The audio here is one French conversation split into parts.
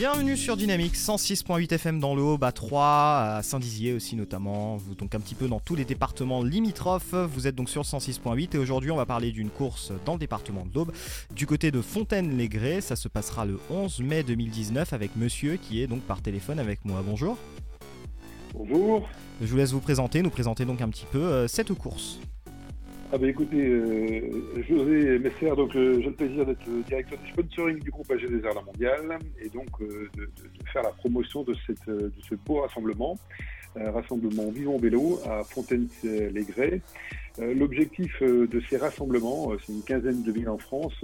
Bienvenue sur Dynamique 106.8 FM dans le Haut, bas 3, à Saint-Dizier aussi notamment, vous donc un petit peu dans tous les départements limitrophes. Vous êtes donc sur 106.8 et aujourd'hui on va parler d'une course dans le département de l'Aube, du côté de Fontaine-les-Grès. Ça se passera le 11 mai 2019 avec monsieur qui est donc par téléphone avec moi. Bonjour. Bonjour. Je vous laisse vous présenter, nous présenter donc un petit peu euh, cette course. Ah bah écoutez, euh, José Messer, donc euh, j'ai le plaisir d'être directeur du sponsoring du groupe AG des Arts Mondiale et donc euh, de, de- faire la promotion de, cette, euh, de ce beau rassemblement, euh, rassemblement Vivons Vélo à Fontaine-les-Grès. Euh, L'objectif de ces rassemblements, c'est une quinzaine de villes en France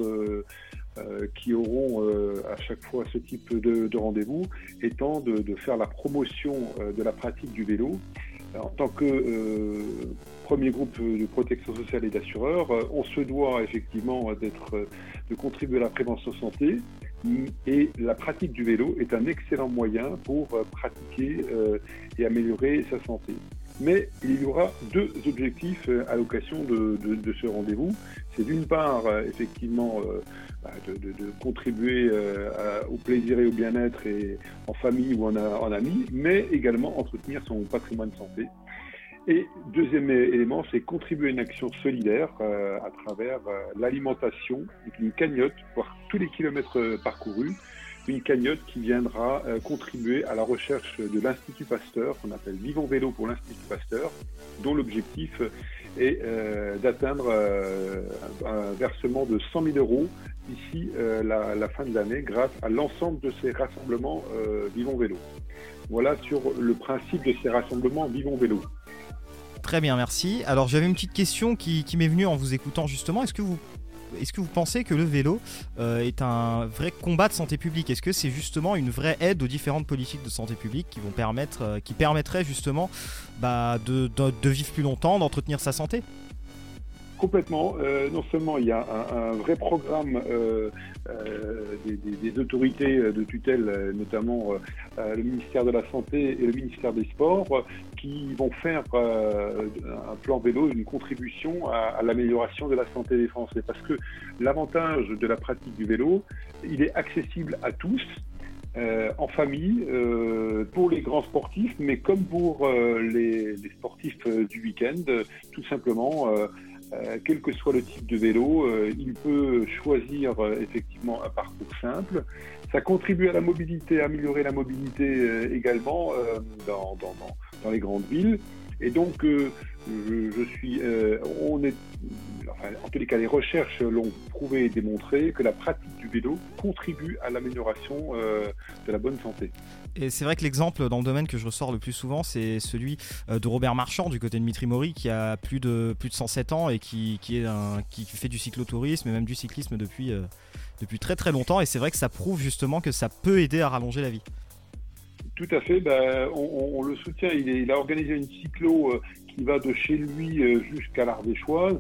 qui auront à chaque fois ce type de, de rendez-vous, étant de, de faire la promotion de la pratique du vélo. En tant que premier groupe de protection sociale et d'assureurs, euh, on se doit effectivement d'être, euh, de contribuer à la prévention santé mm, et la pratique du vélo est un excellent moyen pour euh, pratiquer et améliorer sa santé. Mais il y aura deux objectifs à l'occasion de, ce rendez-vous. C'est d'une part, effectivement, bah, de, contribuer au plaisir et au bien-être en famille ou en, en amis, mais également entretenir son patrimoine santé. Et deuxième élément, c'est contribuer à une action solidaire euh, à travers euh, l'alimentation, une cagnotte pour tous les kilomètres euh, parcourus, une cagnotte qui viendra euh, contribuer à la recherche de l'Institut Pasteur, qu'on appelle Vivons Vélo pour l'Institut Pasteur, dont l'objectif est d'atteindre un, versement de 100 000 euros d'ici la, la fin de l'année grâce à l'ensemble de ces rassemblements Vivons Vélo. Voilà sur le principe de ces rassemblements Vivons Vélo. Très bien, merci. Alors j'avais une petite question qui, m'est venue en vous écoutant justement. Est-ce que vous, est-ce que vous pensez que le vélo euh, est un vrai combat de santé publique? Est-ce que c'est justement une vraie aide aux différentes politiques de santé publique qui vont euh, permettraient justement bah, de vivre plus longtemps, d'entretenir sa santé? Complètement. Euh, non seulement il y a un, vrai programme euh, euh, des, autorités de tutelle, notamment le ministère de la Santé et le ministère des Sports, qui vont faire un plan vélo, une contribution à, l'amélioration de la santé des Français. Parce que l'avantage de la pratique du vélo, il est accessible à tous. en famille, pour les grands sportifs, mais comme pour les, sportifs du week-end, tout simplement, euh, quel que soit le type de vélo, euh, il peut choisir euh, effectivement un parcours simple. Ça contribue à la mobilité, à améliorer la mobilité euh, également euh, dans, dans, dans les grandes villes. Et donc, euh, je, suis, euh, enfin, en tous les cas, les recherches l'ont prouvé et démontré que la pratique du vélo contribue à l'amélioration euh, de la bonne santé. Et c'est vrai que l'exemple dans le domaine que je ressors le plus souvent, c'est celui euh, de Robert Marchand du côté de Mitri Mori, qui a plus de, plus de 107 ans et qui, qui, fait du cyclotourisme et même du cyclisme depuis, depuis très très longtemps. Et c'est vrai que ça prouve justement que ça peut aider à rallonger la vie. Tout à fait, ben, on, le soutient. Il, a organisé une cyclo euh, qui va de chez lui euh, jusqu'à l'Ardéchoise.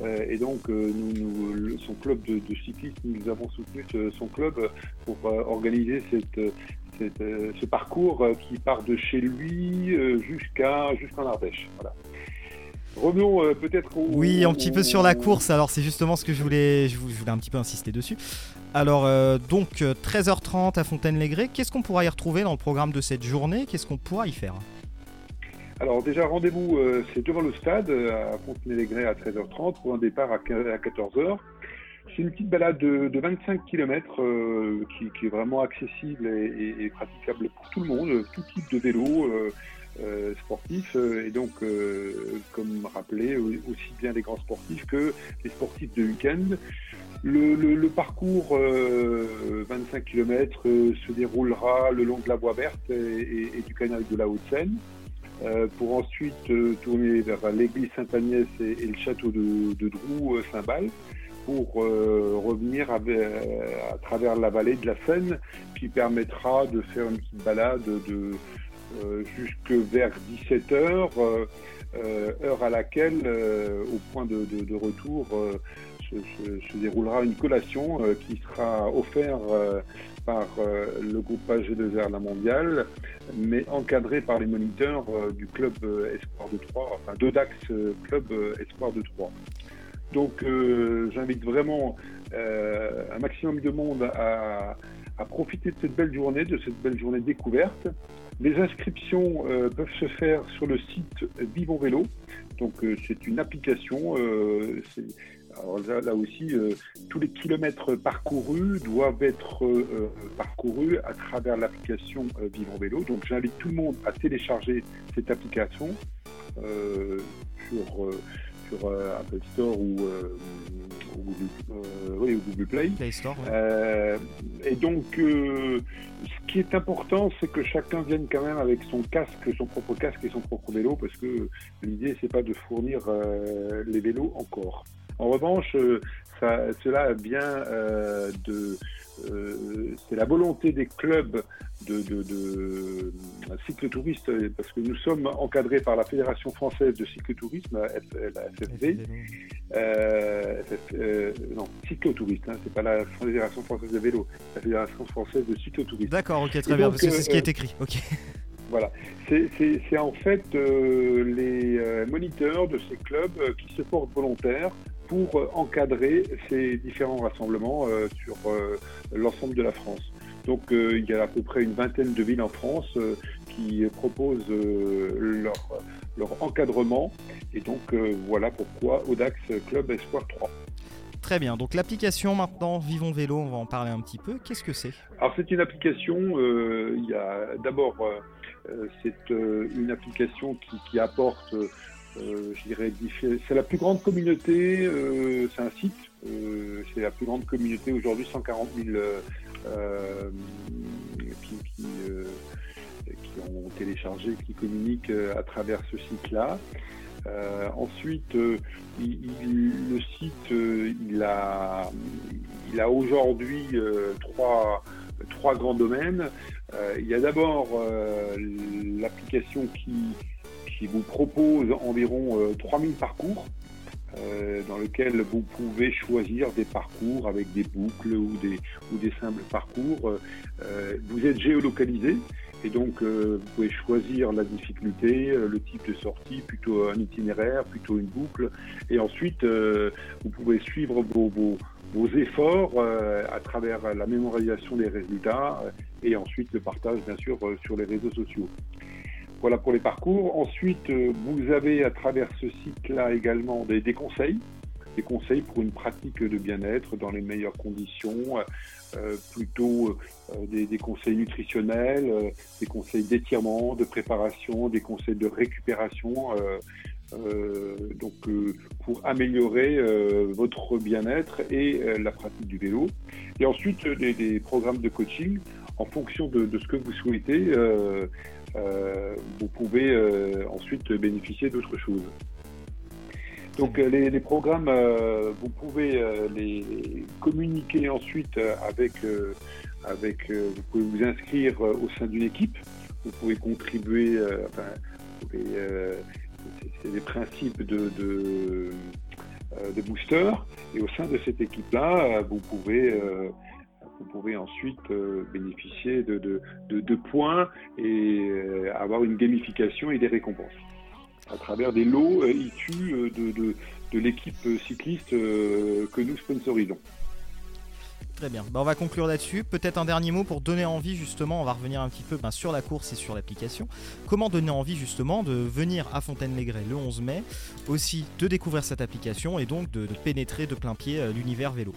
euh, et donc, euh, nous, nous- son club de, de cyclisme, nous avons soutenu son club euh, pour euh, organiser cette, euh, euh, ce parcours euh, qui part de chez lui euh, jusqu'à jusqu'en Ardèche. Revenons euh, peut-être au. Oui, un petit peu sur la course. Alors c'est justement ce que je voulais, je vou- je voulais un petit peu insister dessus. Alors euh, donc euh, 13h30 à Fontaine-les-Grès. Qu'est-ce qu'on pourra y retrouver dans le programme de cette journée? Qu'est-ce qu'on pourra y faire? Alors déjà, rendez-vous, euh, c'est devant le stade, euh, à Fontenay-les-Grès à 13h30, pour un départ à 14h. C'est une petite balade de, de 25 km qui, qui est vraiment accessible et, et- et praticable pour tout le monde, tout type de vélo euh, euh, sportif. euh, Et donc, euh, comme rappelé, au- aussi bien les grands sportifs que les sportifs de week-end. Le, parcours euh, 25 km se déroulera le long de la voie verte et, du canal de la Haute-Seine. Pour ensuite tourner vers l'église Sainte-Agnès et, le château de, de Drou, Saint-Bal, pour revenir avec- à travers la vallée de la Seine, qui permettra de faire une petite balade de jusque vers 17 heures, euh, euh, heure à laquelle, euh, au point de, de- de retour, euh, se, déroulera une collation euh, qui sera offerte euh, par euh, le groupe AG2R La Mondiale, mais encadré par les moniteurs euh, du club euh, Espoir de Troyes, enfin d'Odax euh, Club euh, Espoir de Troyes. Donc euh, j'invite vraiment euh, un maximum de monde à, profiter de cette belle journée, de cette belle journée découverte. Les inscriptions peuvent se faire sur le site Vivons Vélo. Donc c'est une application. Alors là, aussi, euh, tous les kilomètres parcourus doivent être euh, parcourus à travers l'application euh, Vivant Vélo. Donc j'invite tout le monde à télécharger cette application sur, sur Apple Store ou, Google, Play. et donc, ce qui est important, c'est que chacun vienne quand même avec son casque, son propre casque et son propre vélo, parce que l'idée, c'est pas de fournir les vélos encore. En revanche, euh, cela vient euh, de. Euh, c'est la volonté des clubs de, de, cyclotouristes, parce que nous sommes encadrés par la Fédération française de cyclotourisme, la FFV. non, cyclotouristes, hein, c'est pas la Fédération française de vélo, la Fédération française de cyclotourisme. D'accord, ok, très bien, parce que c'est ce qui est écrit. Ok. Voilà, c'est en fait les moniteurs de ces clubs qui se portent volontaires pour euh, encadrer ces différents rassemblements euh, sur euh, l'ensemble de la France. Donc il y a à peu près une vingtaine de villes en France qui proposent leur, leur, encadrement. Et donc voilà pourquoi Audax Club Espoir 3. Très bien, donc l'application maintenant Vivons Vélo, on va en parler un petit peu. Qu'est-ce que c'est? Alors c'est une application, il y a d'abord c'est une application qui, qui apporte je dirais, c'est la plus grande communauté, euh, c'est un site, euh, c'est la plus grande communauté aujourd'hui, 140 000 qui, qui, ont téléchargé, qui communiquent à travers ce site-là. ensuite, le site, il a, il a aujourd'hui trois, trois grands domaines. il y a d'abord l'application qui, qui vous propose environ 3000 euh, parcours euh, dans lesquels vous pouvez choisir des parcours avec des boucles ou des, ou des simples parcours. Euh, vous êtes géolocalisé et donc vous pouvez choisir la difficulté, le type de sortie, plutôt un itinéraire, plutôt une boucle. Et ensuite, vous pouvez suivre vos, vos, efforts à travers la mémorisation des résultats et ensuite le partage bien sûr sur les réseaux sociaux. Voilà pour les parcours. Ensuite, euh, vous avez à travers ce site-là également des, conseils, des conseils pour une pratique de bien-être dans les meilleures conditions, euh, plutôt euh, des, conseils nutritionnels, des conseils d'étirement, de préparation, des conseils de récupération. donc pour améliorer votre bien-être et la pratique du vélo. Et ensuite des, programmes de coaching en fonction de, ce que vous souhaitez. Euh, vous pouvez euh, ensuite bénéficier d'autres choses. Donc euh, les, programmes, vous pouvez les communiquer ensuite avec, avec vous pouvez vous inscrire au sein d'une équipe, vous pouvez contribuer, enfin, c'est des principes de, de, de, booster, et au sein de cette équipe-là, vous pouvez vous pouvez ensuite euh, bénéficier de, points et euh, avoir une gamification et des récompenses à travers des lots euh, issus de, de l'équipe cycliste que nous sponsorisons. Très bien. Bah, on va conclure là-dessus. Peut-être un dernier mot pour donner envie justement, on va revenir un petit peu ben, sur la course et sur l'application. Comment donner envie justement de venir à Fontaine-Maigret le 11 mai, aussi de découvrir cette application et donc de pénétrer de plein pied l'univers vélo?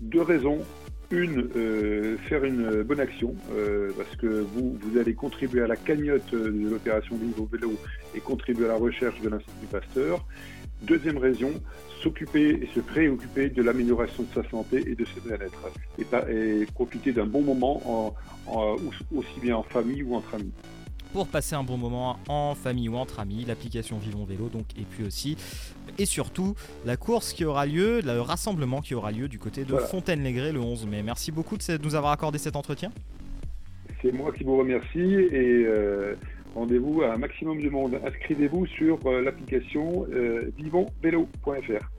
Deux raisons. Une, euh, faire une bonne action, euh, parce que vous, vous allez contribuer à la cagnotte de l'opération Vivo Vélo et contribuer à la recherche de l'Institut Pasteur. Deuxième raison, s'occuper et se préoccuper de l'amélioration de sa santé et de ses bien-être, et, profiter d'un bon moment aussi bien en famille ou entre amis pour passer un bon moment en famille ou entre amis, l'application Vivons Vélo donc et puis aussi et surtout la course qui aura lieu, le rassemblement qui aura lieu du côté de Fontaine-les-Grès le 11 mai. Merci beaucoup de nous avoir accordé cet entretien. C'est moi qui vous remercie et euh, rendez-vous à un maximum de monde. Inscrivez-vous sur euh, l'application euh, vivonvélo.fr.